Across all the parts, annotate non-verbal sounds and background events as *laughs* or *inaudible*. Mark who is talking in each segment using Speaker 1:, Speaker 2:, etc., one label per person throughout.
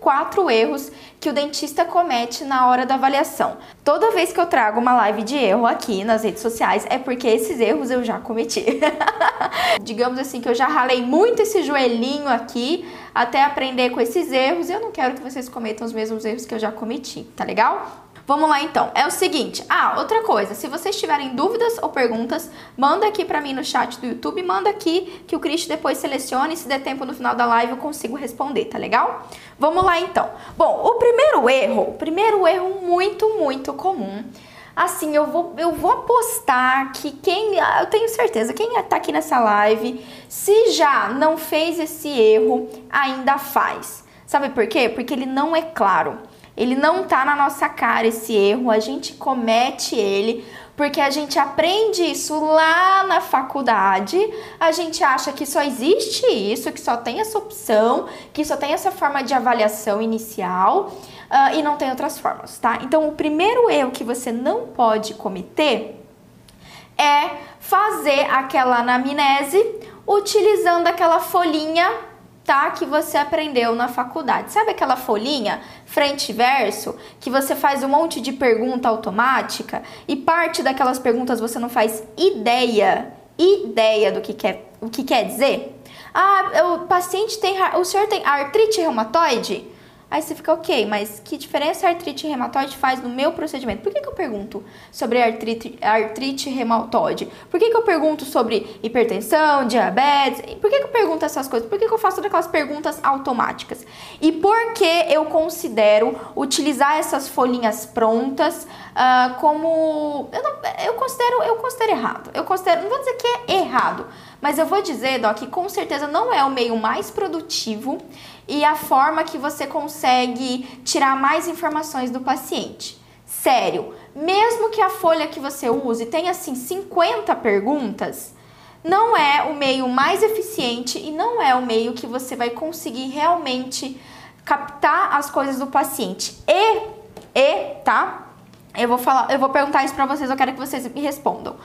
Speaker 1: quatro erros que o dentista comete na hora da avaliação. Toda vez que eu trago uma live de erro aqui nas redes sociais é porque esses erros eu já cometi. *laughs* Digamos assim que eu já ralei muito esse joelhinho aqui até aprender com esses erros eu não quero que vocês cometam os mesmos erros que eu já cometi, tá legal? Vamos lá então. É o seguinte. Ah, outra coisa. Se vocês tiverem dúvidas ou perguntas, manda aqui para mim no chat do YouTube, manda aqui que o Cristo depois selecione. Se der tempo no final da live eu consigo responder, tá legal? Vamos lá então. Bom, o primeiro erro, o primeiro erro muito, muito comum. Assim, eu vou, eu vou apostar que quem, eu tenho certeza, quem tá aqui nessa live, se já não fez esse erro, ainda faz. Sabe por quê? Porque ele não é claro. Ele não tá na nossa cara esse erro, a gente comete ele porque a gente aprende isso lá na faculdade, a gente acha que só existe isso, que só tem essa opção, que só tem essa forma de avaliação inicial uh, e não tem outras formas, tá? Então, o primeiro erro que você não pode cometer é fazer aquela anamnese utilizando aquela folhinha que você aprendeu na faculdade. Sabe aquela folhinha frente e verso que você faz um monte de pergunta automática e parte daquelas perguntas você não faz ideia, ideia do que quer, o que quer dizer? Ah, o paciente tem, o senhor tem artrite reumatoide? Aí você fica, ok, mas que diferença a artrite reumatoide faz no meu procedimento? Por que, que eu pergunto sobre artrite, artrite reumatoide? Por que, que eu pergunto sobre hipertensão, diabetes? Por que, que eu pergunto essas coisas? Por que, que eu faço aquelas perguntas automáticas? E por que eu considero utilizar essas folhinhas prontas uh, como. Eu, não, eu, considero, eu considero errado. Eu considero, não vou dizer que é errado, mas eu vou dizer, Doc, que com certeza não é o meio mais produtivo e a forma que você consegue tirar mais informações do paciente. Sério, mesmo que a folha que você use tenha assim 50 perguntas, não é o meio mais eficiente e não é o meio que você vai conseguir realmente captar as coisas do paciente. E, e, tá? Eu vou falar, eu vou perguntar isso para vocês, eu quero que vocês me respondam.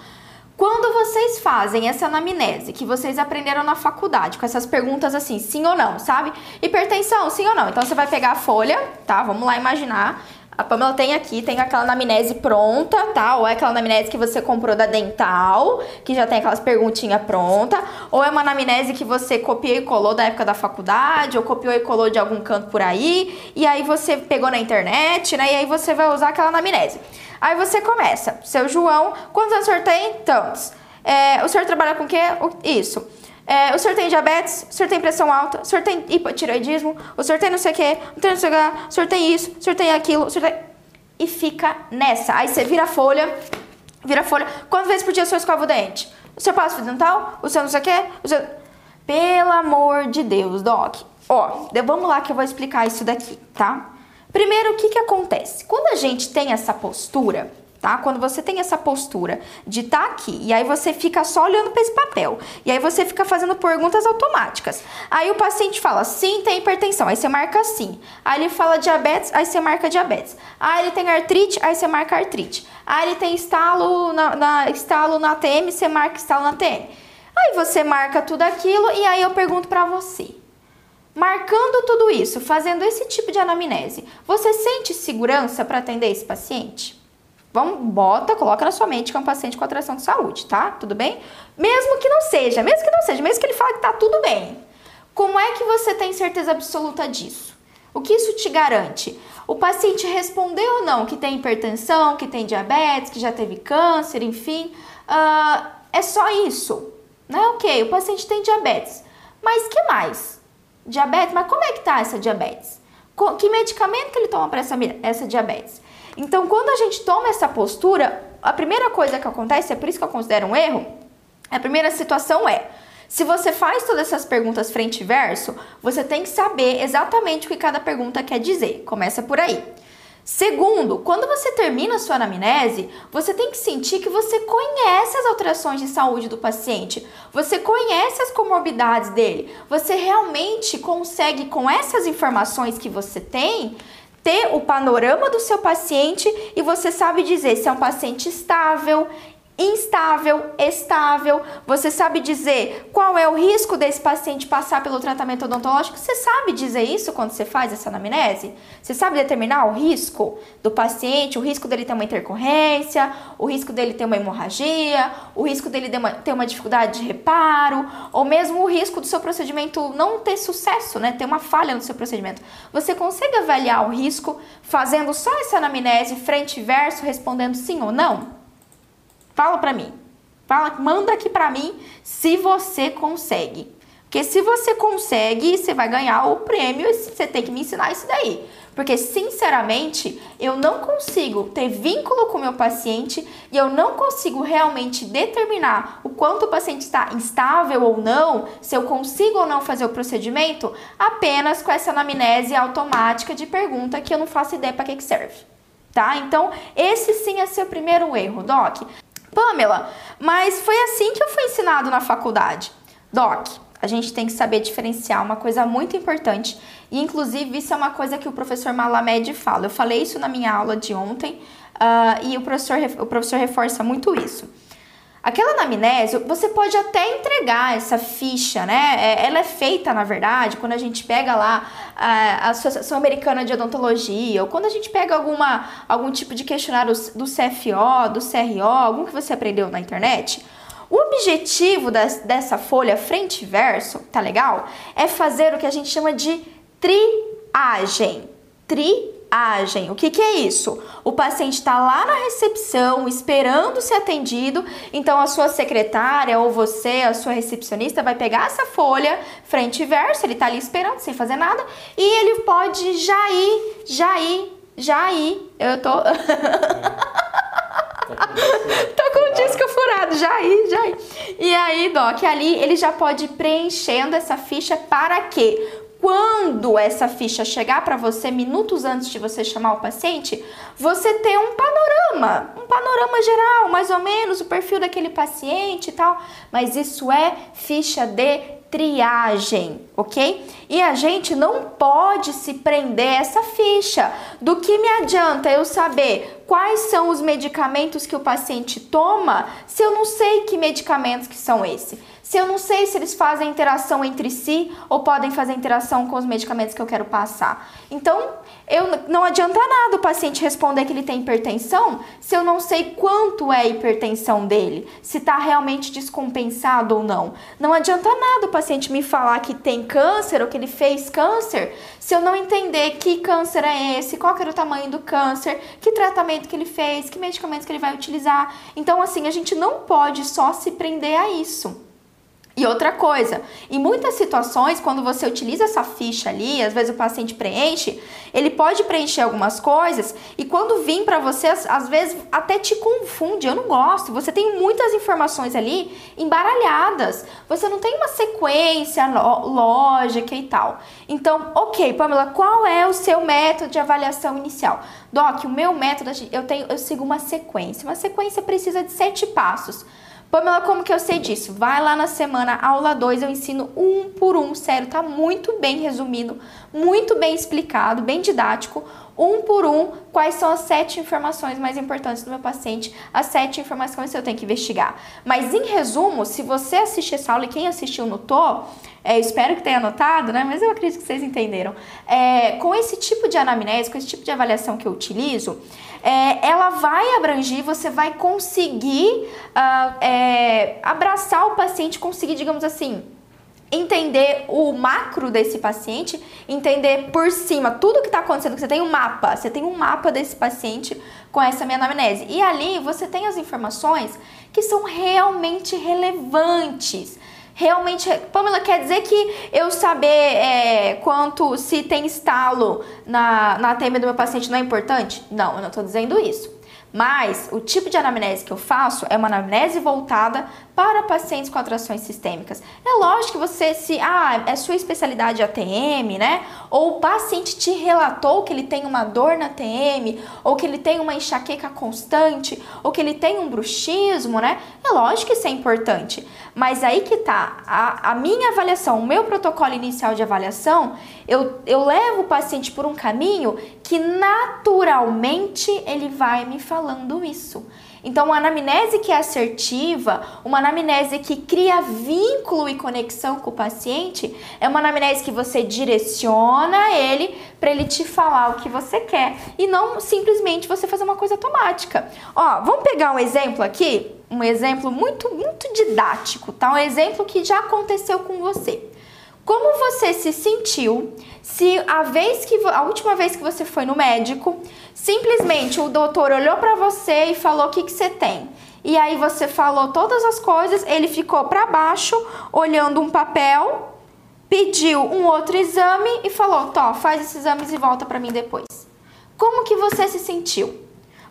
Speaker 1: Quando vocês fazem essa anamnese que vocês aprenderam na faculdade, com essas perguntas assim, sim ou não, sabe? Hipertensão, sim ou não? Então você vai pegar a folha, tá? Vamos lá imaginar. A Pamela tem aqui, tem aquela anamnese pronta, tá? Ou é aquela anamnese que você comprou da Dental, que já tem aquelas perguntinhas pronta, ou é uma anamnese que você copiou e colou da época da faculdade, ou copiou e colou de algum canto por aí, e aí você pegou na internet, né? E aí você vai usar aquela anamnese. Aí você começa, seu João, quantos anos o senhor tem? Tantos. É, o senhor trabalha com o quê? Isso. É, o senhor tem diabetes? O senhor tem pressão alta? O senhor tem hipotireoidismo? O senhor tem não sei o quê? O senhor, sei o, o senhor tem isso? O senhor tem aquilo? O senhor tem... E fica nessa. Aí você vira a folha, vira a folha. Quantas vezes por dia o senhor escova o dente? O senhor passa fio dental? O senhor não sei o quê? O senhor... Pelo amor de Deus, Doc. Ó, vamos lá que eu vou explicar isso daqui, tá? Primeiro, o que, que acontece? Quando a gente tem essa postura, tá? Quando você tem essa postura de estar tá aqui e aí você fica só olhando para esse papel e aí você fica fazendo perguntas automáticas. Aí o paciente fala, sim, tem hipertensão, aí você marca sim. Aí ele fala diabetes, aí você marca diabetes. Aí ele tem artrite, aí você marca artrite. Aí ele tem estalo na, na estalo na TM, você marca estalo na TM. Aí você marca tudo aquilo e aí eu pergunto para você. Marcando tudo isso, fazendo esse tipo de anamnese, você sente segurança para atender esse paciente? Vamos, bota, coloca na sua mente que é um paciente com atração de saúde, tá? Tudo bem? Mesmo que não seja, mesmo que não seja, mesmo que ele fale que tá tudo bem. Como é que você tem certeza absoluta disso? O que isso te garante? O paciente respondeu ou não que tem hipertensão, que tem diabetes, que já teve câncer, enfim. Uh, é só isso. Né? Ok, o paciente tem diabetes. Mas que mais? Diabetes, mas como é que tá essa diabetes? Que medicamento que ele toma para essa, essa diabetes? Então, quando a gente toma essa postura, a primeira coisa que acontece, é por isso que eu considero um erro, a primeira situação é, se você faz todas essas perguntas frente e verso, você tem que saber exatamente o que cada pergunta quer dizer. Começa por aí. Segundo, quando você termina a sua anamnese, você tem que sentir que você conhece as alterações de saúde do paciente, você conhece as comorbidades dele, você realmente consegue, com essas informações que você tem, ter o panorama do seu paciente e você sabe dizer se é um paciente estável, instável, estável. Você sabe dizer qual é o risco desse paciente passar pelo tratamento odontológico? Você sabe dizer isso quando você faz essa anamnese? Você sabe determinar o risco do paciente, o risco dele ter uma intercorrência, o risco dele ter uma hemorragia, o risco dele ter uma dificuldade de reparo, ou mesmo o risco do seu procedimento não ter sucesso, né? Ter uma falha no seu procedimento. Você consegue avaliar o risco fazendo só essa anamnese frente e verso, respondendo sim ou não? Fala para mim. Fala, manda aqui para mim se você consegue. Porque se você consegue, você vai ganhar o prêmio e você tem que me ensinar isso daí. Porque, sinceramente, eu não consigo ter vínculo com o meu paciente e eu não consigo realmente determinar o quanto o paciente está instável ou não, se eu consigo ou não fazer o procedimento, apenas com essa anamnese automática de pergunta que eu não faço ideia para que, que serve. Tá? Então, esse sim é seu primeiro erro, Doc. Pamela, mas foi assim que eu fui ensinado na faculdade. Doc, a gente tem que saber diferenciar uma coisa muito importante, e inclusive isso é uma coisa que o professor Malamed fala. Eu falei isso na minha aula de ontem, uh, e o professor, o professor reforça muito isso. Aquela anamnese, você pode até entregar essa ficha, né? É, ela é feita, na verdade, quando a gente pega lá a Associação Americana de Odontologia, ou quando a gente pega alguma, algum tipo de questionário do CFO, do CRO, algum que você aprendeu na internet. O objetivo das, dessa folha frente e verso, tá legal? É fazer o que a gente chama de triagem. Triagem triagem. O que, que é isso? O paciente está lá na recepção esperando ser atendido, então a sua secretária ou você, a sua recepcionista, vai pegar essa folha frente e verso, ele está ali esperando sem fazer nada e ele pode já ir, já ir, já ir. Eu tô. *laughs* Tô com o disco furado, já aí, já aí. E aí, Doc, ali ele já pode ir preenchendo essa ficha para quê? Quando essa ficha chegar para você, minutos antes de você chamar o paciente, você ter um panorama, um panorama geral, mais ou menos, o perfil daquele paciente e tal. Mas isso é ficha de triagem, ok? E a gente não pode se prender a essa ficha. Do que me adianta eu saber quais são os medicamentos que o paciente toma se eu não sei que medicamentos que são esses? Se eu não sei se eles fazem interação entre si ou podem fazer interação com os medicamentos que eu quero passar. Então, eu não adianta nada o paciente responder que ele tem hipertensão se eu não sei quanto é a hipertensão dele, se está realmente descompensado ou não. Não adianta nada o paciente me falar que tem câncer ou que ele fez câncer se eu não entender que câncer é esse, qual era o tamanho do câncer, que tratamento que ele fez, que medicamentos que ele vai utilizar. Então, assim, a gente não pode só se prender a isso. E outra coisa, em muitas situações, quando você utiliza essa ficha ali, às vezes o paciente preenche, ele pode preencher algumas coisas e quando vir para você, às vezes até te confunde. Eu não gosto. Você tem muitas informações ali embaralhadas. Você não tem uma sequência lógica e tal. Então, ok, Pamela, qual é o seu método de avaliação inicial? Doc, o meu método, eu tenho, eu sigo uma sequência. Uma sequência precisa de sete passos. Pamela, como que eu sei disso? Vai lá na semana aula 2, eu ensino um por um, sério, tá muito bem resumido, muito bem explicado, bem didático, um por um, quais são as sete informações mais importantes do meu paciente, as sete informações que eu tenho que investigar. Mas em resumo, se você assistir essa aula e quem assistiu notou, é, espero que tenha anotado, né? Mas eu acredito que vocês entenderam. É, com esse tipo de anamnese, com esse tipo de avaliação que eu utilizo, é, ela vai abranger, você vai conseguir uh, abraçar o paciente, conseguir, digamos assim, entender o macro desse paciente, entender por cima tudo que está acontecendo, você tem um mapa, você tem um mapa desse paciente com essa minha anamnese. E ali você tem as informações que são realmente relevantes realmente. Pamela, quer dizer que eu saber é, quanto se tem estalo na, na TM do meu paciente não é importante? Não, eu não estou dizendo isso. Mas o tipo de anamnese que eu faço é uma anamnese voltada para pacientes com atrações sistêmicas. É lógico que você, se ah, é sua especialidade ATM, né? Ou o paciente te relatou que ele tem uma dor na ATM, ou que ele tem uma enxaqueca constante, ou que ele tem um bruxismo, né? É lógico que isso é importante. Mas aí que tá, a, a minha avaliação, o meu protocolo inicial de avaliação, eu, eu levo o paciente por um caminho que naturalmente ele vai me falando isso. Então, uma anamnese que é assertiva, uma anamnese que cria vínculo e conexão com o paciente, é uma anamnese que você direciona ele para ele te falar o que você quer e não simplesmente você fazer uma coisa automática. Ó, vamos pegar um exemplo aqui, um exemplo muito muito didático, tá? Um exemplo que já aconteceu com você. Como você se sentiu se a vez que a última vez que você foi no médico, simplesmente o doutor olhou para você e falou o que que você tem? E aí você falou todas as coisas, ele ficou para baixo olhando um papel, pediu um outro exame e falou: "Tó, faz esses exames e volta para mim depois". Como que você se sentiu?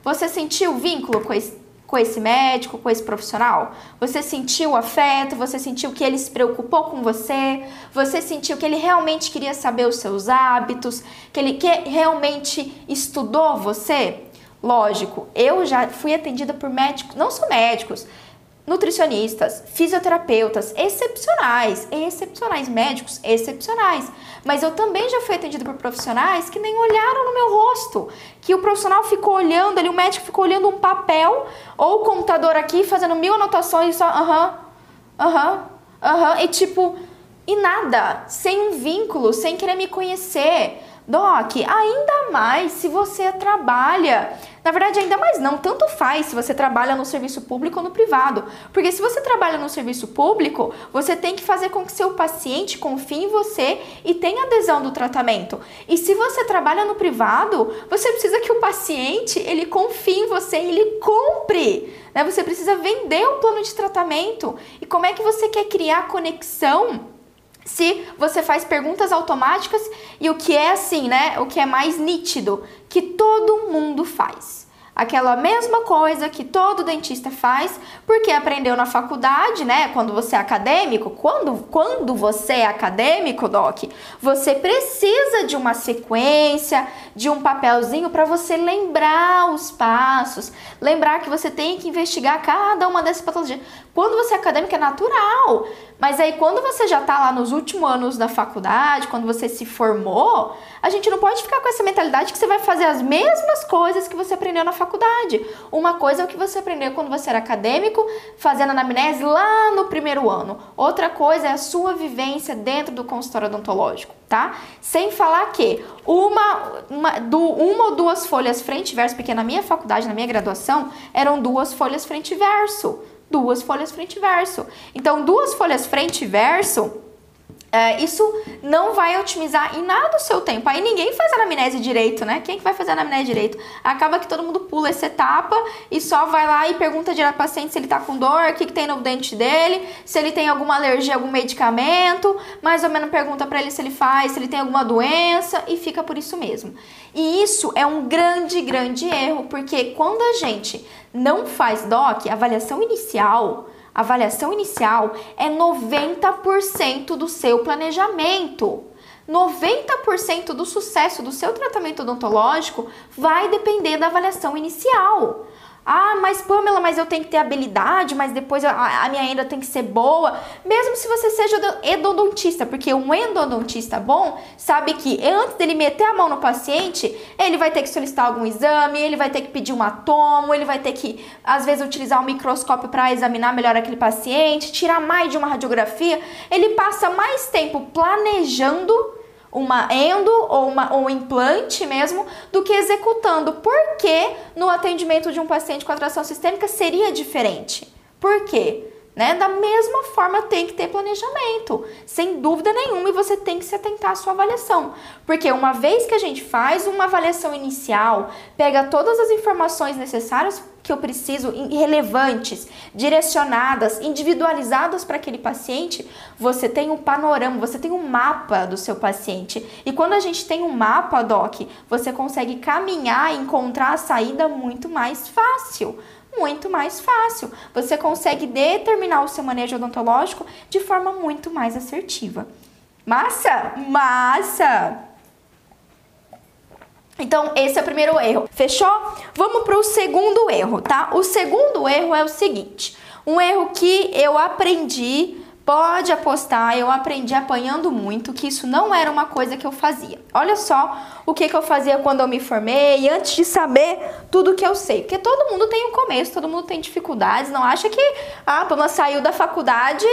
Speaker 1: Você sentiu vínculo com esse com esse médico, com esse profissional? Você sentiu afeto? Você sentiu que ele se preocupou com você? Você sentiu que ele realmente queria saber os seus hábitos? Que ele que realmente estudou você? Lógico, eu já fui atendida por médicos, não só médicos, nutricionistas, fisioterapeutas excepcionais, excepcionais, médicos excepcionais. Mas eu também já fui atendida por profissionais que nem olharam no meu rosto, que o profissional ficou olhando ali, o médico ficou olhando um papel ou o computador aqui, fazendo mil anotações só aham, aham, aham, e tipo, e nada, sem um vínculo, sem querer me conhecer. Doc, ainda mais se você trabalha. Na verdade, ainda mais não, tanto faz se você trabalha no serviço público ou no privado. Porque se você trabalha no serviço público, você tem que fazer com que seu paciente confie em você e tenha adesão do tratamento. E se você trabalha no privado, você precisa que o paciente ele confie em você e ele compre. Né? Você precisa vender o plano de tratamento. E como é que você quer criar conexão? Se você faz perguntas automáticas e o que é assim, né? O que é mais nítido, que todo mundo faz aquela mesma coisa que todo dentista faz, porque aprendeu na faculdade, né? Quando você é acadêmico, quando, quando você é acadêmico, Doc, você precisa de uma sequência, de um papelzinho para você lembrar os passos, lembrar que você tem que investigar cada uma dessas patologias. Quando você é acadêmico é natural, mas aí quando você já está lá nos últimos anos da faculdade, quando você se formou, a gente não pode ficar com essa mentalidade que você vai fazer as mesmas coisas que você aprendeu na faculdade. Uma coisa é o que você aprendeu quando você era acadêmico, fazendo anamnese lá no primeiro ano. Outra coisa é a sua vivência dentro do consultório odontológico, tá? Sem falar que uma, uma, do, uma ou duas folhas frente e verso, porque na minha faculdade, na minha graduação, eram duas folhas frente e verso. Duas folhas frente e verso. Então, duas folhas frente e verso é, isso não vai otimizar em nada o seu tempo. Aí ninguém faz anamnese direito, né? Quem que vai fazer anamnese direito? Acaba que todo mundo pula essa etapa e só vai lá e pergunta direto ao paciente se ele tá com dor, o que, que tem no dente dele, se ele tem alguma alergia a algum medicamento, mais ou menos pergunta para ele se ele faz, se ele tem alguma doença e fica por isso mesmo. E isso é um grande, grande erro, porque quando a gente não faz DOC, avaliação inicial, avaliação inicial é 90% do seu planejamento. 90% do sucesso do seu tratamento odontológico vai depender da avaliação inicial. Ah, mas Pamela, mas eu tenho que ter habilidade, mas depois a, a minha ainda tem que ser boa. Mesmo se você seja endodontista, porque um endodontista bom sabe que antes dele meter a mão no paciente, ele vai ter que solicitar algum exame, ele vai ter que pedir um tomo, ele vai ter que, às vezes, utilizar um microscópio para examinar melhor aquele paciente, tirar mais de uma radiografia. Ele passa mais tempo planejando uma endo ou uma, um implante mesmo do que executando. Por que no atendimento de um paciente com atração sistêmica seria diferente? Por quê? Né? Da mesma forma tem que ter planejamento, sem dúvida nenhuma, e você tem que se atentar à sua avaliação. Porque uma vez que a gente faz uma avaliação inicial, pega todas as informações necessárias que eu preciso, relevantes, direcionadas, individualizadas para aquele paciente, você tem um panorama, você tem um mapa do seu paciente. E quando a gente tem um mapa, Doc, você consegue caminhar e encontrar a saída muito mais fácil muito mais fácil. Você consegue determinar o seu manejo odontológico de forma muito mais assertiva. Massa? Massa! Então, esse é o primeiro erro. Fechou? Vamos para o segundo erro, tá? O segundo erro é o seguinte: um erro que eu aprendi Pode apostar, eu aprendi apanhando muito que isso não era uma coisa que eu fazia. Olha só o que, que eu fazia quando eu me formei, antes de saber tudo que eu sei. Porque todo mundo tem um começo, todo mundo tem dificuldades. Não acha que a ah, Pama saiu da faculdade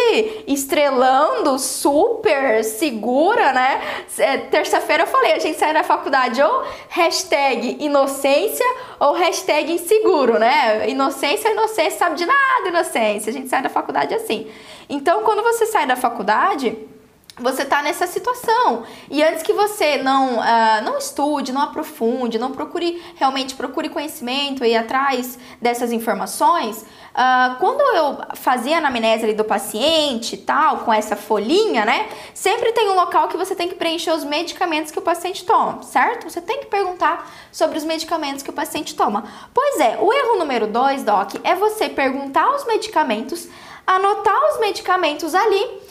Speaker 1: estrelando, super segura, né? É, terça-feira eu falei, a gente sai da faculdade ou hashtag inocência ou hashtag inseguro, né? Inocência, inocência, sabe de nada, inocência. A gente sai da faculdade assim. Então, quando você sai da faculdade, você está nessa situação. E antes que você não, uh, não estude, não aprofunde, não procure realmente procure conhecimento e atrás dessas informações, uh, quando eu fazia a anamnese do paciente tal, com essa folhinha, né? Sempre tem um local que você tem que preencher os medicamentos que o paciente toma, certo? Você tem que perguntar sobre os medicamentos que o paciente toma. Pois é, o erro número dois, Doc, é você perguntar os medicamentos anotar os medicamentos ali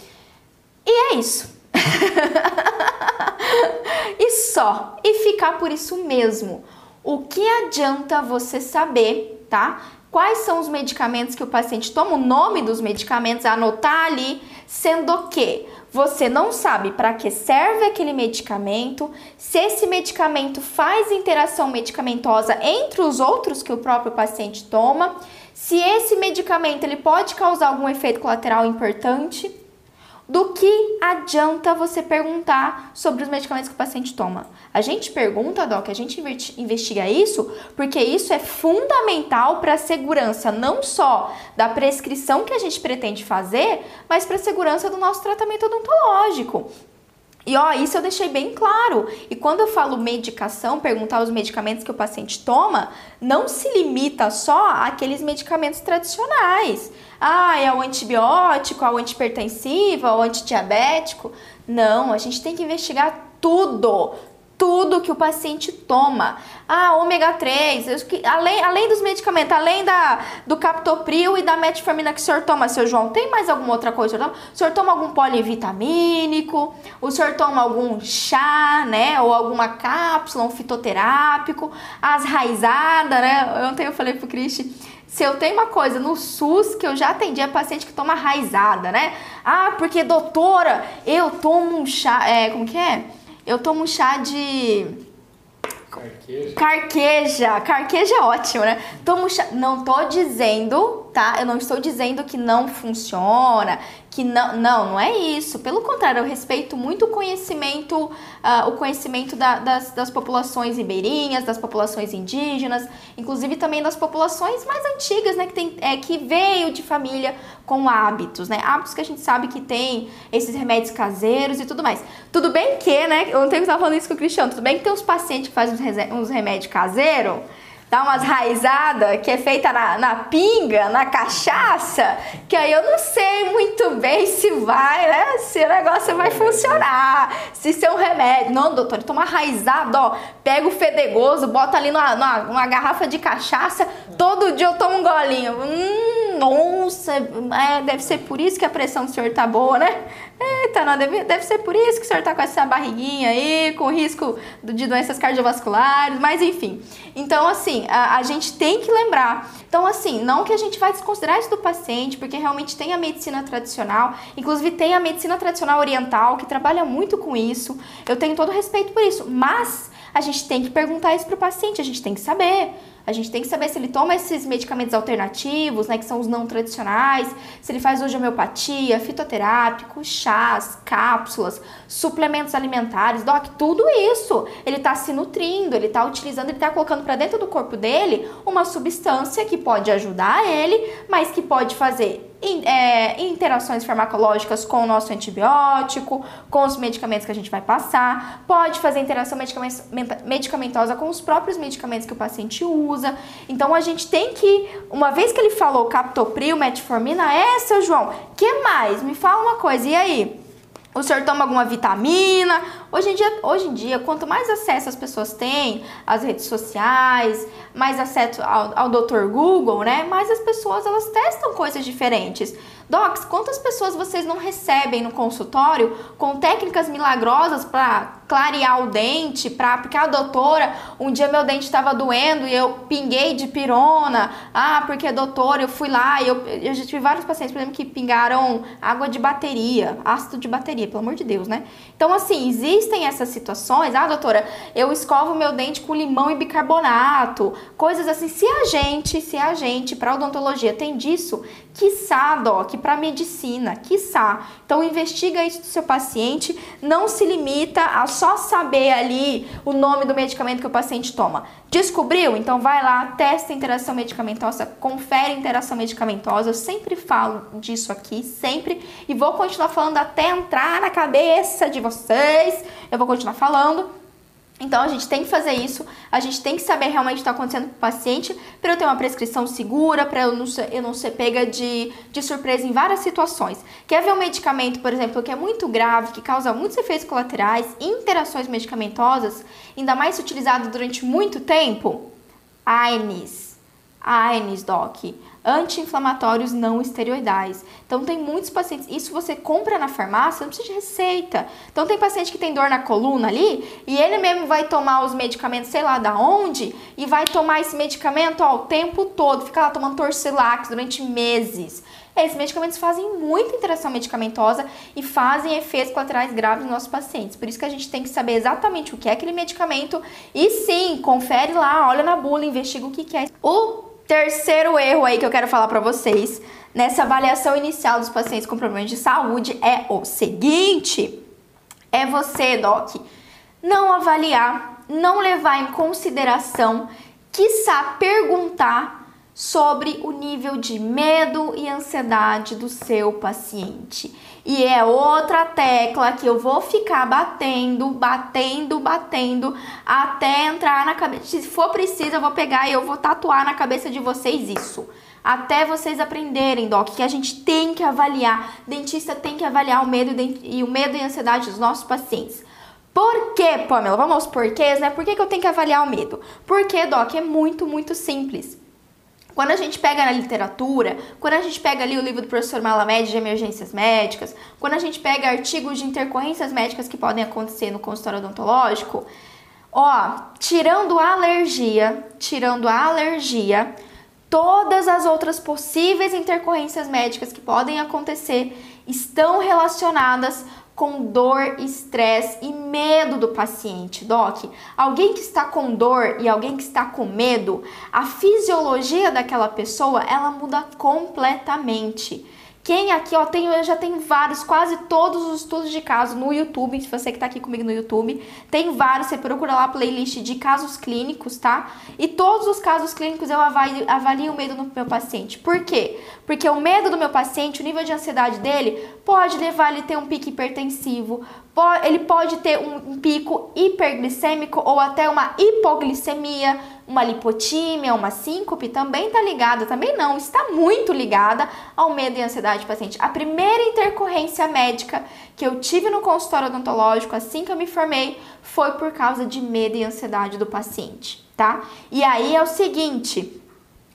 Speaker 1: e é isso. *laughs* e só. E ficar por isso mesmo. O que adianta você saber, tá? Quais são os medicamentos que o paciente toma, o nome dos medicamentos, anotar ali, sendo que você não sabe para que serve aquele medicamento, se esse medicamento faz interação medicamentosa entre os outros que o próprio paciente toma se esse medicamento ele pode causar algum efeito colateral importante, do que adianta você perguntar sobre os medicamentos que o paciente toma? A gente pergunta, Doc, a gente investiga isso porque isso é fundamental para a segurança não só da prescrição que a gente pretende fazer, mas para a segurança do nosso tratamento odontológico. E ó, isso eu deixei bem claro. E quando eu falo medicação, perguntar os medicamentos que o paciente toma, não se limita só àqueles medicamentos tradicionais. Ah, é o antibiótico, é o antipertensivo, é o antidiabético. Não, a gente tem que investigar tudo, tudo que o paciente toma. Ah, ômega 3, além, além dos medicamentos, além da, do captopril e da metformina que o senhor toma, seu João, tem mais alguma outra coisa? O senhor toma algum polivitamínico? O senhor toma algum chá, né? Ou alguma cápsula, um fitoterápico? As raizadas, né? Ontem eu falei pro Cristi, se eu tenho uma coisa no SUS que eu já atendi é paciente que toma raizada, né? Ah, porque doutora, eu tomo um chá, é, como que é? Eu tomo chá de.
Speaker 2: Carqueja.
Speaker 1: Carqueja. Carqueja é ótimo, né? Tomo chá. Não tô dizendo, tá? Eu não estou dizendo que não funciona, que não, não, não é isso. Pelo contrário, eu respeito muito o conhecimento, uh, o conhecimento da, das, das populações ribeirinhas, das populações indígenas, inclusive também das populações mais antigas, né, que, tem, é, que veio de família com hábitos, né, hábitos que a gente sabe que tem esses remédios caseiros e tudo mais. Tudo bem que, né, eu não tenho falando isso com o Cristiano, tudo bem que tem uns pacientes que fazem uns remédios caseiros, dá umas raizadas que é feita na, na pinga, na cachaça, que aí eu não sei muito bem se vai, né? Se o negócio vai funcionar, se isso é um remédio. Não, doutor, toma raizado, ó, pega o fedegoso, bota ali numa, numa, numa garrafa de cachaça, todo dia eu tomo um golinho. Hum, nossa, é, deve ser por isso que a pressão do senhor tá boa, né? Eita, não, deve, deve ser por isso que o senhor tá com essa barriguinha aí, com risco de doenças cardiovasculares, mas enfim. Então, assim, a, a, gente tem que lembrar. Então, assim, não que a gente vai desconsiderar isso do paciente, porque realmente tem a medicina tradicional, inclusive tem a medicina tradicional oriental, que trabalha muito com isso. Eu tenho todo respeito por isso, mas a gente tem que perguntar isso pro paciente, a gente tem que saber. A gente tem que saber se ele toma esses medicamentos alternativos, né, que são os não tradicionais, se ele faz de homeopatia, fitoterápico, chás, cápsulas, suplementos alimentares, doc, tudo isso. Ele está se nutrindo, ele está utilizando, ele está colocando para dentro do corpo dele uma substância que pode ajudar ele, mas que pode fazer é, interações farmacológicas com o nosso antibiótico, com os medicamentos que a gente vai passar, pode fazer interação medicamentosa com os próprios medicamentos que o paciente usa. Então a gente tem que, uma vez que ele falou captopril, metformina, é, seu João, que mais? Me fala uma coisa, e aí? O senhor toma alguma vitamina? Hoje em dia, hoje em dia quanto mais acesso as pessoas têm às redes sociais, mais acesso ao, ao Dr. Google, né? Mais as pessoas elas testam coisas diferentes. Docs, quantas pessoas vocês não recebem no consultório com técnicas milagrosas para clarear o dente, porque a doutora, um dia meu dente estava doendo e eu pinguei de pirona. Ah, porque doutora, eu fui lá e eu, eu já tive vários pacientes, por exemplo, que pingaram água de bateria, ácido de bateria, pelo amor de Deus, né? Então, assim, existem essas situações. Ah, doutora, eu escovo meu dente com limão e bicarbonato, coisas assim. Se a gente, se a gente, para odontologia tem disso, quiçá, doc, para medicina, quiçá. Então, investiga isso do seu paciente, não se limita a só saber ali o nome do medicamento que o paciente toma. Descobriu? Então vai lá, testa a interação medicamentosa, confere a interação medicamentosa. Eu sempre falo disso aqui, sempre, e vou continuar falando até entrar na cabeça de vocês. Eu vou continuar falando. Então a gente tem que fazer isso, a gente tem que saber realmente o que está acontecendo com o paciente para eu ter uma prescrição segura, para eu, não ser, eu não ser pega de, de surpresa em várias situações. Quer ver um medicamento, por exemplo, que é muito grave, que causa muitos efeitos colaterais, interações medicamentosas, ainda mais utilizado durante muito tempo? AINES. AINES, doc anti-inflamatórios não esteroidais. Então tem muitos pacientes, isso você compra na farmácia, não precisa de receita. Então tem paciente que tem dor na coluna ali e ele mesmo vai tomar os medicamentos, sei lá da onde, e vai tomar esse medicamento ó, o tempo todo, fica lá tomando Torcilax durante meses. Esses medicamentos fazem muita interação medicamentosa e fazem efeitos colaterais graves nos nossos pacientes. Por isso que a gente tem que saber exatamente o que é aquele medicamento e sim, confere lá, olha na bula, investiga o que é. O Terceiro erro aí que eu quero falar para vocês nessa avaliação inicial dos pacientes com problemas de saúde é o seguinte: é você, doc, não avaliar, não levar em consideração, quiçá perguntar sobre o nível de medo e ansiedade do seu paciente. E é outra tecla que eu vou ficar batendo, batendo, batendo até entrar na cabeça. Se for preciso, eu vou pegar e eu vou tatuar na cabeça de vocês isso. Até vocês aprenderem, Doc, que a gente tem que avaliar, dentista tem que avaliar o medo e o medo e a ansiedade dos nossos pacientes. Por quê, Pamela? Vamos aos porquês, né? Por que, que eu tenho que avaliar o medo? Porque, Doc, é muito, muito simples. Quando a gente pega na literatura, quando a gente pega ali o livro do professor Malamed de emergências médicas, quando a gente pega artigos de intercorrências médicas que podem acontecer no consultório odontológico, ó, tirando a alergia, tirando a alergia, todas as outras possíveis intercorrências médicas que podem acontecer estão relacionadas com dor, estresse e medo do paciente, doc. Alguém que está com dor e alguém que está com medo, a fisiologia daquela pessoa, ela muda completamente. Quem aqui, ó, tem, eu já tenho vários, quase todos os estudos de caso no YouTube, se você que tá aqui comigo no YouTube, tem vários, você procura lá a playlist de casos clínicos, tá? E todos os casos clínicos eu avalio, avalio o medo no meu paciente. Por quê? Porque o medo do meu paciente, o nível de ansiedade dele, pode levar ele a ter um pico hipertensivo, ele pode ter um pico hiperglicêmico ou até uma hipoglicemia, uma lipotímia, uma síncope, também está ligada, também não, está muito ligada ao medo e ansiedade do paciente. A primeira intercorrência médica que eu tive no consultório odontológico assim que eu me formei foi por causa de medo e ansiedade do paciente, tá? E aí é o seguinte,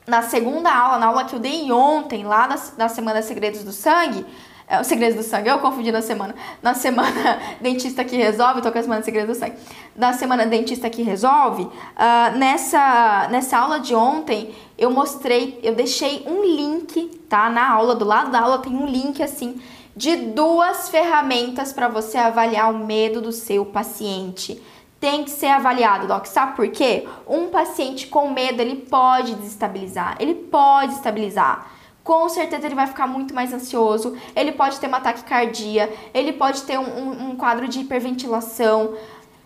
Speaker 1: na segunda aula, na aula que eu dei ontem, lá na, na Semana Segredos do Sangue, é, o Segredos do Sangue, eu confundi na semana. Na semana *laughs* Dentista que Resolve, tô com a semana Segredos do Sangue. Na semana Dentista que Resolve, uh, nessa, nessa aula de ontem, eu mostrei, eu deixei um link, tá? Na aula, do lado da aula tem um link assim, de duas ferramentas para você avaliar o medo do seu paciente tem que ser avaliado, Doc. Sabe por quê? Um paciente com medo, ele pode desestabilizar, ele pode estabilizar com certeza ele vai ficar muito mais ansioso, ele pode ter uma taquicardia, ele pode ter um, um, um quadro de hiperventilação.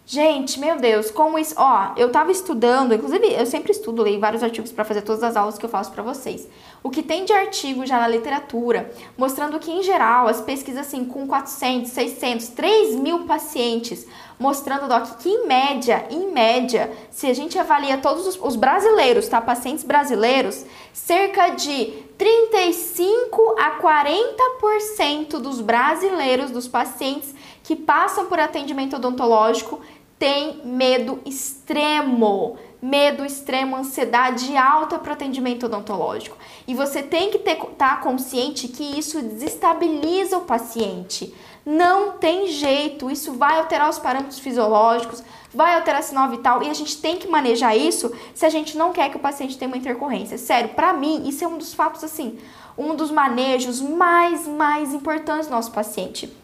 Speaker 1: Gente, meu Deus, como isso. Ó, eu tava estudando, inclusive eu sempre estudo, leio vários artigos para fazer todas as aulas que eu faço para vocês. O que tem de artigo já na literatura, mostrando que em geral as pesquisas assim com 400, 600, 3 mil pacientes, mostrando Doc, que em média, em média, se a gente avalia todos os, os brasileiros, tá? Pacientes brasileiros, cerca de 35 a 40% dos brasileiros, dos pacientes que passam por atendimento odontológico, tem medo extremo medo extremo, ansiedade alta para atendimento odontológico. E você tem que estar tá consciente que isso desestabiliza o paciente. Não tem jeito, isso vai alterar os parâmetros fisiológicos, vai alterar sinal vital e a gente tem que manejar isso se a gente não quer que o paciente tenha uma intercorrência. Sério, para mim, isso é um dos fatos assim, um dos manejos mais, mais importantes do nosso paciente.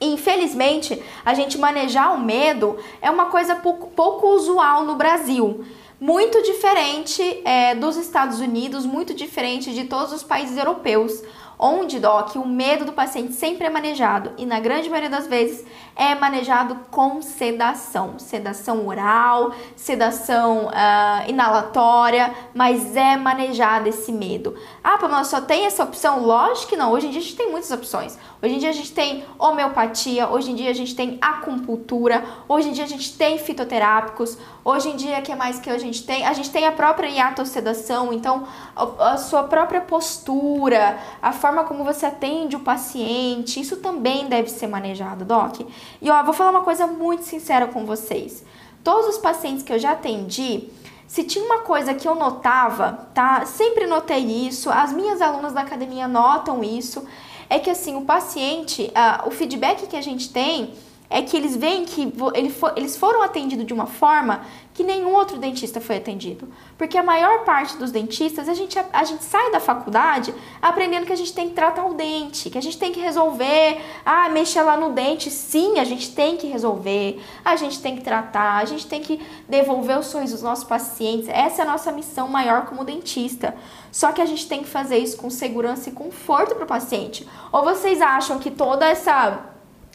Speaker 1: Infelizmente, a gente manejar o medo é uma coisa pouco, pouco usual no Brasil. Muito diferente é, dos Estados Unidos, muito diferente de todos os países europeus, onde, Doc, o medo do paciente sempre é manejado e, na grande maioria das vezes, é manejado com sedação. Sedação oral, sedação uh, inalatória, mas é manejado esse medo. Ah, Pamela, só tem essa opção? Lógico que não. Hoje em dia a gente tem muitas opções. Hoje em dia a gente tem homeopatia, hoje em dia a gente tem acupuntura, hoje em dia a gente tem fitoterápicos, hoje em dia, o que mais que a gente tem? A gente tem a própria hiatosedação, então a, a sua própria postura, a forma como você atende o paciente, isso também deve ser manejado, Doc. E ó, vou falar uma coisa muito sincera com vocês. Todos os pacientes que eu já atendi, se tinha uma coisa que eu notava, tá? Sempre notei isso, as minhas alunas da academia notam isso, é que assim, o paciente, o feedback que a gente tem é que eles veem que eles foram atendidos de uma forma que nenhum outro dentista foi atendido. Porque a maior parte dos dentistas, a gente, a gente sai da faculdade aprendendo que a gente tem que tratar o dente, que a gente tem que resolver, ah, mexer lá no dente. Sim, a gente tem que resolver, a gente tem que tratar, a gente tem que devolver os sonhos dos nossos pacientes. Essa é a nossa missão maior como dentista. Só que a gente tem que fazer isso com segurança e conforto para o paciente. Ou vocês acham que toda essa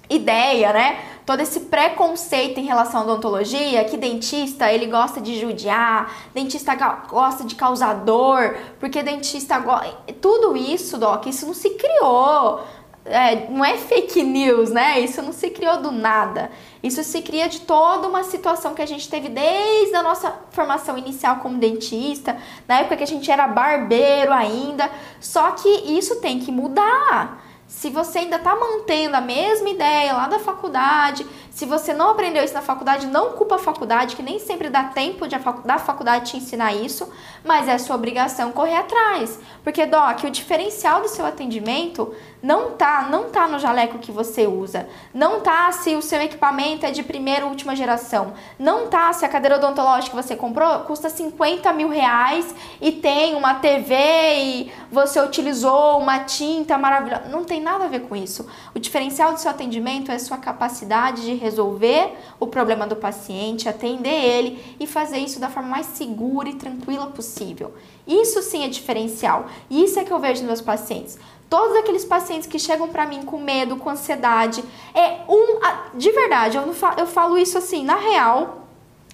Speaker 1: ideia, né? Todo esse preconceito em relação à odontologia, que dentista ele gosta de judiar, dentista gosta de causar dor, porque dentista gosta. Tudo isso, Doc, isso não se criou. É, não é fake news, né? Isso não se criou do nada. Isso se cria de toda uma situação que a gente teve desde a nossa formação inicial como dentista, na época que a gente era barbeiro ainda. Só que isso tem que mudar. Se você ainda está mantendo a mesma ideia lá da faculdade, se você não aprendeu isso na faculdade, não culpa a faculdade, que nem sempre dá tempo de a facu da faculdade te ensinar isso, mas é sua obrigação correr atrás. Porque, Doc, o diferencial do seu atendimento não tá, não tá no jaleco que você usa, não tá se o seu equipamento é de primeira ou última geração, não tá se a cadeira odontológica que você comprou custa 50 mil reais e tem uma TV e você utilizou uma tinta maravilhosa. Não tem nada a ver com isso. O diferencial do seu atendimento é sua capacidade de resolver o problema do paciente, atender ele e fazer isso da forma mais segura e tranquila possível. Isso sim é diferencial. Isso é que eu vejo nos meus pacientes. Todos aqueles pacientes que chegam para mim com medo, com ansiedade, é um. De verdade, eu, falo, eu falo isso assim, na real,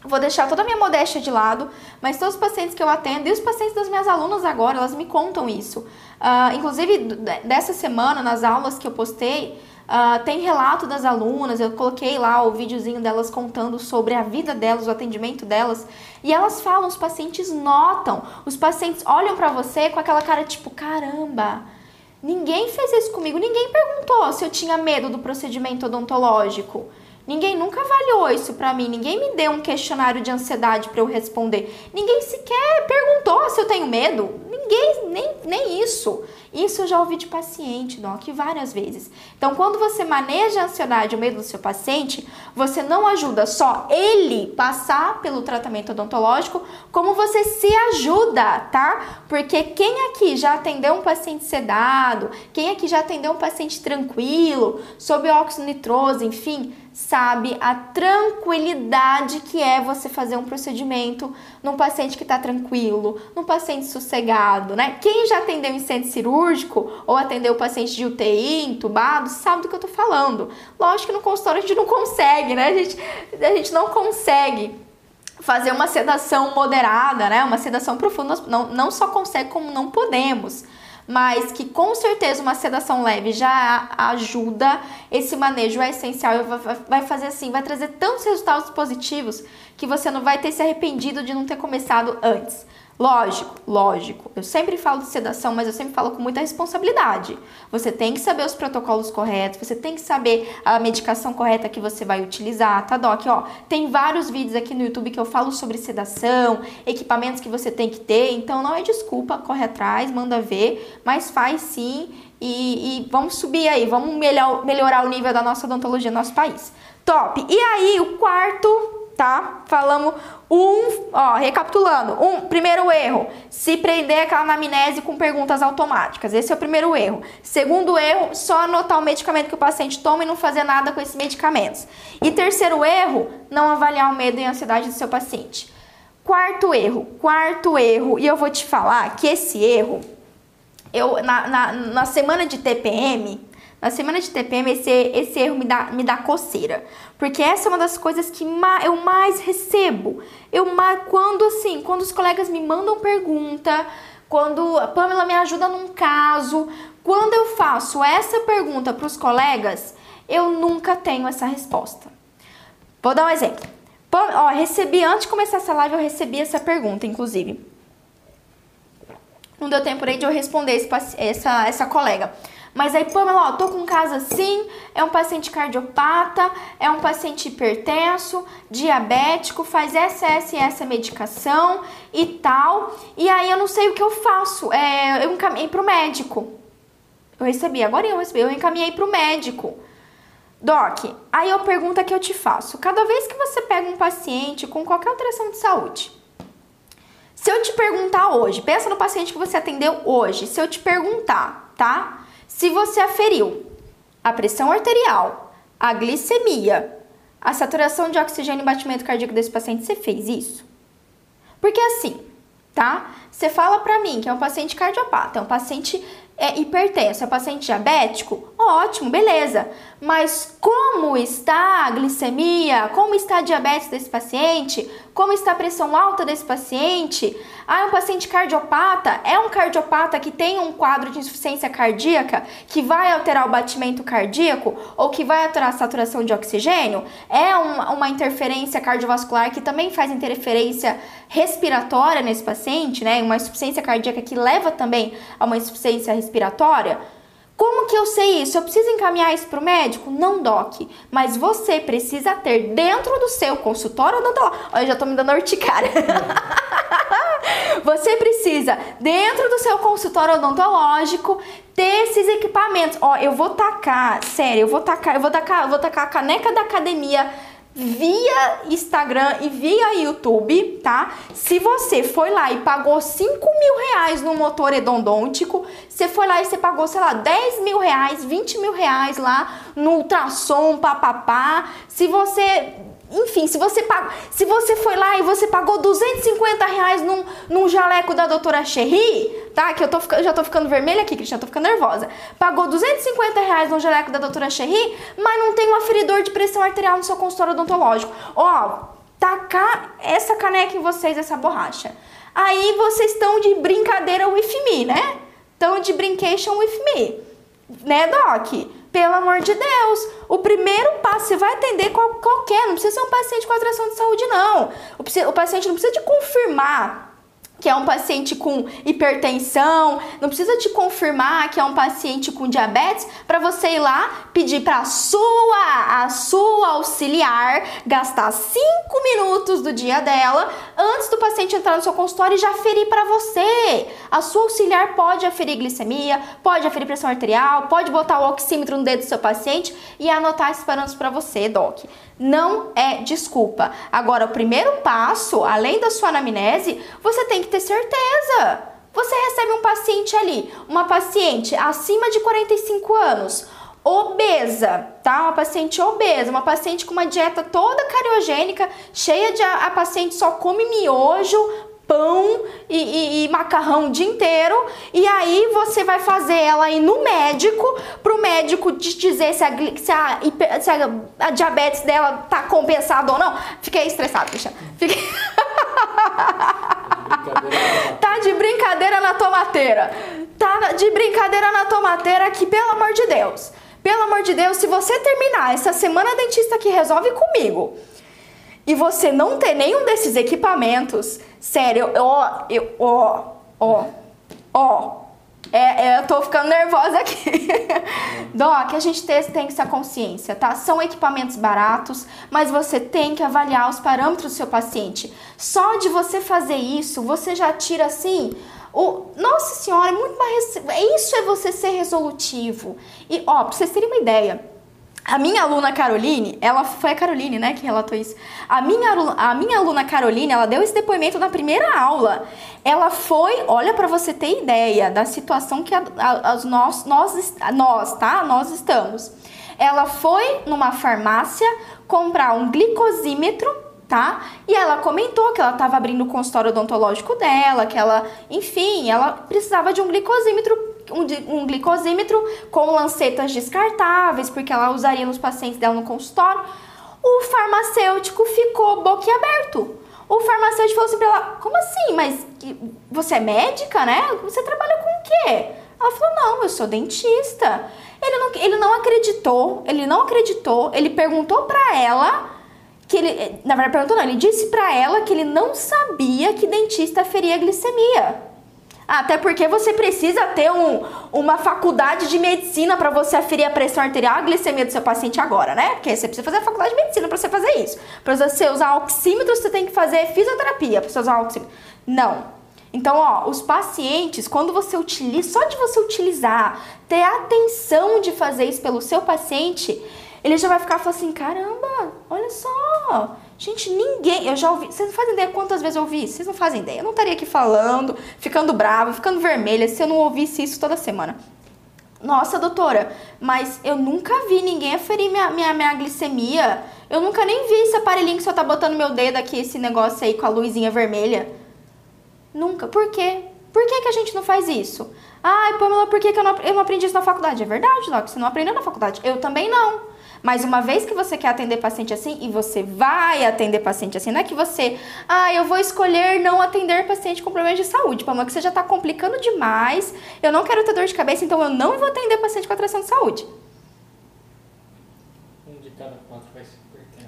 Speaker 1: Vou deixar toda a minha modéstia de lado, mas todos os pacientes que eu atendo e os pacientes das minhas alunas agora, elas me contam isso. Uh, inclusive, dessa semana, nas aulas que eu postei, Uh, tem relato das alunas, eu coloquei lá o videozinho delas contando sobre a vida delas, o atendimento delas, e elas falam, os pacientes notam, os pacientes olham para você com aquela cara tipo, caramba, ninguém fez isso comigo, ninguém perguntou se eu tinha medo do procedimento odontológico. Ninguém nunca avaliou isso para mim, ninguém me deu um questionário de ansiedade para eu responder. Ninguém sequer perguntou se eu tenho medo. Ninguém, nem, nem isso. Isso eu já ouvi de paciente, Doc, várias vezes. Então, quando você maneja a ansiedade, o medo do seu paciente, você não ajuda só ele passar pelo tratamento odontológico, como você se ajuda, tá? Porque quem aqui já atendeu um paciente sedado, quem aqui já atendeu um paciente tranquilo, sob óxido nitroso, enfim, sabe a tranquilidade que é você fazer um procedimento num paciente que está tranquilo, num paciente sossegado, né? Quem já atendeu em centro cirúrgico ou atendeu paciente de UTI, entubado, sabe do que eu tô falando. Lógico que no consultório a gente não consegue, né? A gente, a gente não consegue fazer uma sedação moderada, né? Uma sedação profunda, não, não só consegue como não podemos mas que com certeza uma sedação leve já ajuda, esse manejo é essencial e vai fazer assim, vai trazer tantos resultados positivos que você não vai ter se arrependido de não ter começado antes. Lógico, lógico. Eu sempre falo de sedação, mas eu sempre falo com muita responsabilidade. Você tem que saber os protocolos corretos, você tem que saber a medicação correta que você vai utilizar, tá, Doc? Ó, tem vários vídeos aqui no YouTube que eu falo sobre sedação, equipamentos que você tem que ter, então não é desculpa, corre atrás, manda ver, mas faz sim e, e vamos subir aí, vamos melhor, melhorar o nível da nossa odontologia no nosso país. Top! E aí, o quarto tá? Falamos um, ó, recapitulando. Um, primeiro erro, se prender aquela anamnese com perguntas automáticas. Esse é o primeiro erro. Segundo erro, só anotar o medicamento que o paciente toma e não fazer nada com esses medicamentos. E terceiro erro, não avaliar o medo e a ansiedade do seu paciente. Quarto erro, quarto erro, e eu vou te falar que esse erro, eu na, na, na semana de TPM, na semana de TPM, esse, esse erro me dá, me dá coceira. Porque essa é uma das coisas que eu mais recebo. Eu quando assim, quando os colegas me mandam pergunta, quando a Pamela me ajuda num caso, quando eu faço essa pergunta para os colegas, eu nunca tenho essa resposta. Vou dar um exemplo. Pam, ó, recebi, antes de começar essa live, eu recebi essa pergunta, inclusive. Não deu tempo aí de eu responder esse, essa, essa colega. Mas aí, Pamela, ó, tô com um caso assim, é um paciente cardiopata, é um paciente hipertenso, diabético, faz essa, essa e essa medicação e tal. E aí eu não sei o que eu faço. É, eu encaminhei pro médico. Eu recebi, agora eu recebi, eu encaminhei pro médico. Doc, aí a pergunta que eu te faço: cada vez que você pega um paciente com qualquer alteração de saúde, se eu te perguntar hoje, pensa no paciente que você atendeu hoje, se eu te perguntar, tá? Se você aferiu a pressão arterial, a glicemia, a saturação de oxigênio e batimento cardíaco desse paciente, você fez isso? Porque assim, tá? Você fala pra mim que é um paciente cardiopata, é um paciente é hipertenso, é paciente diabético, ótimo, beleza. Mas como está a glicemia? Como está a diabetes desse paciente? Como está a pressão alta desse paciente? Ah, é um paciente cardiopata? É um cardiopata que tem um quadro de insuficiência cardíaca que vai alterar o batimento cardíaco ou que vai alterar a saturação de oxigênio? É uma, uma interferência cardiovascular que também faz interferência respiratória nesse paciente, né? Uma insuficiência cardíaca que leva também a uma insuficiência respiratória respiratória? Como que eu sei isso? Eu preciso encaminhar isso para o médico? Não, doc. Mas você precisa ter dentro do seu consultório odontológico. Olha, já estou me dando urticária. *laughs* você precisa, dentro do seu consultório odontológico, ter esses equipamentos. Ó, eu vou tacar, sério, eu vou tacar, eu vou tacar, eu vou tacar a caneca da academia via Instagram e via YouTube, tá? Se você foi lá e pagou 5 mil reais no motor edondôntico, você foi lá e você pagou, sei lá, 10 mil reais, 20 mil reais lá no ultrassom, papapá. Se você enfim, se você, pag... se você foi lá e você pagou 250 reais num, num jaleco da doutora Cherry, tá? Que eu tô, já tô ficando vermelha aqui, Cristian, tô ficando nervosa. Pagou 250 reais num jaleco da doutora Cherry, mas não tem um aferidor de pressão arterial no seu consultório odontológico. Ó, tacar essa caneca em vocês, essa borracha. Aí vocês estão de brincadeira with me, né? Estão de brincation with me. Né, Doc? Pelo amor de Deus, o primeiro passo, você vai atender qualquer, não precisa ser um paciente com atração de saúde, não. O, paciente não precisa de confirmar que é um paciente com hipertensão, não precisa te confirmar que é um paciente com diabetes para você ir lá pedir para sua, a sua auxiliar gastar 5 minutos do dia dela antes do paciente entrar no seu consultório e já aferir para você. A sua auxiliar pode aferir glicemia, pode aferir pressão arterial, pode botar o oxímetro no dedo do seu paciente e anotar esses parâmetros para você, doc não é desculpa. Agora, o primeiro passo, além da sua anamnese, você tem que ter certeza. Você recebe um paciente ali, uma paciente acima de 45 anos, obesa, tá? Uma paciente obesa, uma paciente com uma dieta toda cariogênica, cheia de a, a paciente só come miojo, pão e, e, e, macarrão o dia inteiro. E aí você vai fazer ela ir no médico, pro médico te dizer se a, se a, se a, a diabetes dela tá compensada ou não. Fiquei estressada, bicha. Fiquei... *laughs* *laughs* tá de brincadeira na tomateira. Tá de brincadeira na tomateira que, pelo amor de Deus. Pelo amor de Deus, se você terminar essa semana dentista que resolve comigo e você não ter nenhum desses equipamentos, sério, ó, eu, ó, ó, ó, é, é, eu tô ficando nervosa aqui. *laughs* Doc, a gente tem, tem essa consciência, tá? São equipamentos baratos, mas você tem que avaliar os parâmetros do seu paciente. Só de você fazer isso, você já tira assim. O, nossa senhora, é muito mais. Isso é você ser resolutivo. E, ó, pra vocês terem uma ideia, a minha aluna Caroline, ela foi a Caroline, né, que relatou isso. A minha, a minha aluna Caroline, ela deu esse depoimento na primeira aula. Ela foi, olha para você ter ideia da situação que a, a, nós, nós, nós, tá? Nós estamos. Ela foi numa farmácia comprar um glicosímetro, tá? E ela comentou que ela estava abrindo o consultório odontológico dela, que ela, enfim, ela precisava de um glicosímetro um, um glicosímetro com lancetas descartáveis, porque ela usaria nos pacientes dela no consultório. O farmacêutico ficou boquiaberto. O farmacêutico falou assim pra ela: Como assim? Mas você é médica, né? Você trabalha com o quê? Ela falou: Não, eu sou dentista. Ele não, ele não acreditou, ele não acreditou, ele perguntou pra ela que ele, na verdade perguntou não, ele disse pra ela que ele não sabia que dentista feria glicemia. Até porque você precisa ter um, uma faculdade de medicina para você aferir a pressão arterial e a glicemia do seu paciente agora, né? Porque você precisa fazer a faculdade de medicina para você fazer isso. Para você usar oxímetro, você tem que fazer fisioterapia para você usar oxímetro. Não. Então, ó, os pacientes, quando você utiliza, só de você utilizar, ter atenção de fazer isso pelo seu paciente, ele já vai ficar falando assim: caramba, olha só, Gente, ninguém. Eu já ouvi. Vocês não fazem ideia quantas vezes eu ouvi isso? Vocês não fazem ideia. Eu não estaria aqui falando, ficando brava, ficando vermelha se eu não ouvisse isso toda semana. Nossa, doutora, mas eu nunca vi ninguém aferir minha, minha, minha glicemia. Eu nunca nem vi esse aparelhinho que você tá botando meu dedo aqui, esse negócio aí com a luzinha vermelha. Nunca. Por quê? Por que, que a gente não faz isso? Ai, Pamela, por que, que eu, não, eu não aprendi isso na faculdade? É verdade, Doc, você não aprendeu na faculdade. Eu também não. Mas uma vez que você quer atender paciente assim, e você vai atender paciente assim, não é que você, ah, eu vou escolher não atender paciente com problemas de saúde, Palma, que você já está complicando demais, eu não quero ter dor de cabeça, então eu não vou atender paciente com atração de saúde. Um de cada quatro vai ser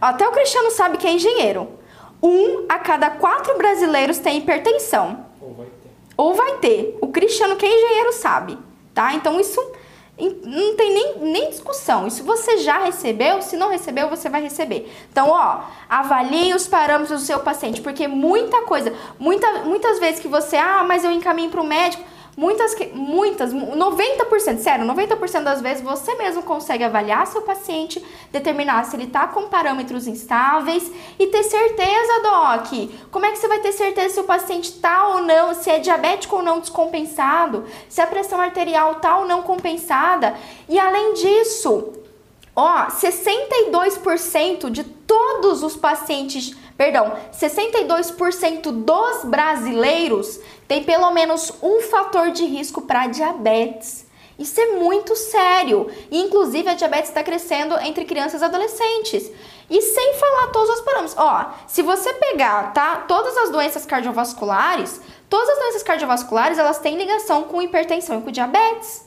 Speaker 1: Até o Cristiano sabe que é engenheiro. Um a cada quatro brasileiros tem hipertensão.
Speaker 2: Ou vai ter.
Speaker 1: Ou vai ter. O Cristiano, que é engenheiro, sabe. Tá? Então isso não tem nem, nem discussão. Isso você já recebeu, se não recebeu, você vai receber. Então, ó, avalie os parâmetros do seu paciente, porque muita coisa, muita, muitas vezes que você, ah, mas eu encaminho para o médico, Muitas, muitas, 90%, sério, 90% das vezes você mesmo consegue avaliar seu paciente, determinar se ele está com parâmetros instáveis e ter certeza, Doc. Como é que você vai ter certeza se o paciente está ou não, se é diabético ou não descompensado, se a pressão arterial está ou não compensada? E além disso, ó, 62% de todos os pacientes Perdão, 62% dos brasileiros tem pelo menos um fator de risco para diabetes. Isso é muito sério. E, inclusive, a diabetes está crescendo entre crianças e adolescentes. E sem falar todos os parâmetros. Ó, se você pegar, tá, todas as doenças cardiovasculares, todas as doenças cardiovasculares, elas têm ligação com hipertensão e com diabetes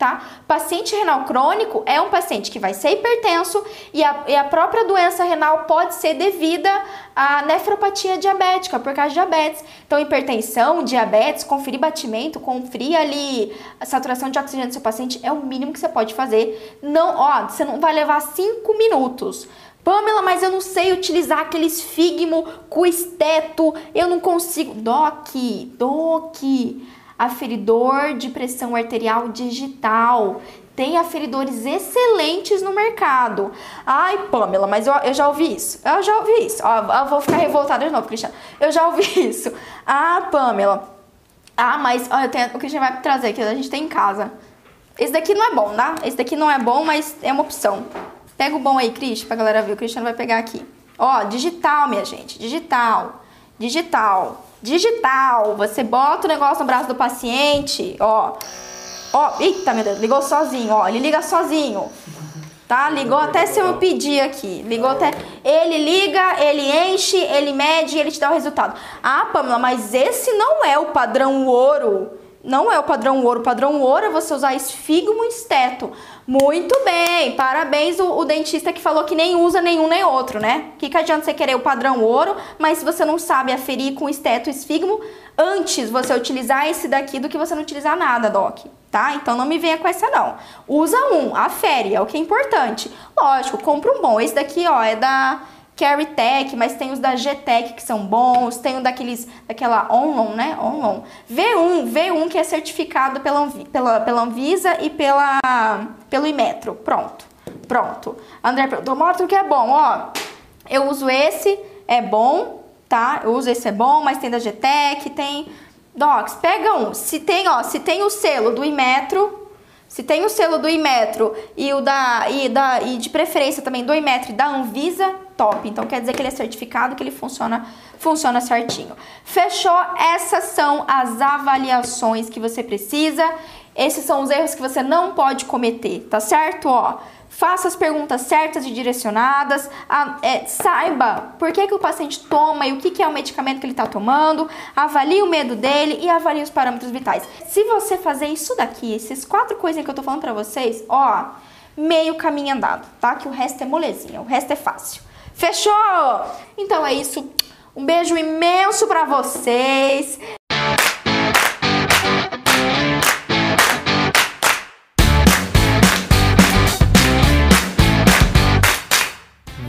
Speaker 1: tá? Paciente renal crônico é um paciente que vai ser hipertenso e a, e a própria doença renal pode ser devida à nefropatia diabética, por causa de diabetes. Então, hipertensão, diabetes, conferir batimento, conferir ali a saturação de oxigênio do seu paciente é o mínimo que você pode fazer. Não, ó, você não vai levar 5 minutos. Pamela, mas eu não sei utilizar aqueles figmo com esteto, eu não consigo. Doc, doc aferidor de pressão arterial digital. Tem aferidores excelentes no mercado. Ai, Pamela, mas eu, eu já ouvi isso. Eu já ouvi isso. Ó, eu vou ficar revoltada de novo, Cristiano. Eu já ouvi *laughs* isso. Ah, Pamela. Ah, mas ó, tenho, o Cristiano vai trazer que a gente tem em casa. Esse daqui não é bom, tá? Esse daqui não é bom, mas é uma opção. Pega o bom aí, Cristian, pra galera ver. O Cristiano vai pegar aqui. Ó, digital, minha gente. Digital. Digital digital. Você bota o negócio no braço do paciente, ó. Ó, eita, meu Deus, ligou sozinho, ó. Ele liga sozinho. Tá? Ligou até se eu pedir aqui. Ligou até. Ele liga, ele enche, ele mede e ele te dá o resultado. Ah, Pamela, mas esse não é o padrão ouro não é o padrão ouro. O padrão ouro é você usar esfigmo esteto. Muito bem, parabéns o, o, dentista que falou que nem usa nenhum nem outro, né? Que, que adianta você querer o padrão ouro, mas se você não sabe aferir com esteto esfigmo, antes você utilizar esse daqui do que você não utilizar nada, Doc, tá? Então não me venha com essa não. Usa um, afere, é o que é importante. Lógico, compra um bom. Esse daqui, ó, é da Tech, mas tem os da GTEC que são bons, tem o daqueles, daquela Onlon, né? Onlon. V1, V1 que é certificado pela, pela, pela Anvisa e pela, pelo Imetro. Pronto, pronto. André perguntou, mostra o que é bom, ó. Eu uso esse, é bom, tá? Eu uso esse, é bom, mas tem da GTEC, tem... Docs, pega um. Se tem, ó, se tem o selo do Imetro, se tem o selo do Imetro e o da e da e de preferência também do Imetro e da Anvisa, top. Então quer dizer que ele é certificado, que ele funciona funciona certinho. Fechou? Essas são as avaliações que você precisa. Esses são os erros que você não pode cometer, tá certo? Ó, faça as perguntas certas e direcionadas, a, é, saiba por que, que o paciente toma e o que, que é o medicamento que ele está tomando, avalie o medo dele e avalie os parâmetros vitais. Se você fazer isso daqui, esses quatro coisas que eu tô falando para vocês, ó, meio caminho andado, tá? Que o resto é molezinha, o resto é fácil. Fechou? Então é isso. Um beijo imenso para vocês.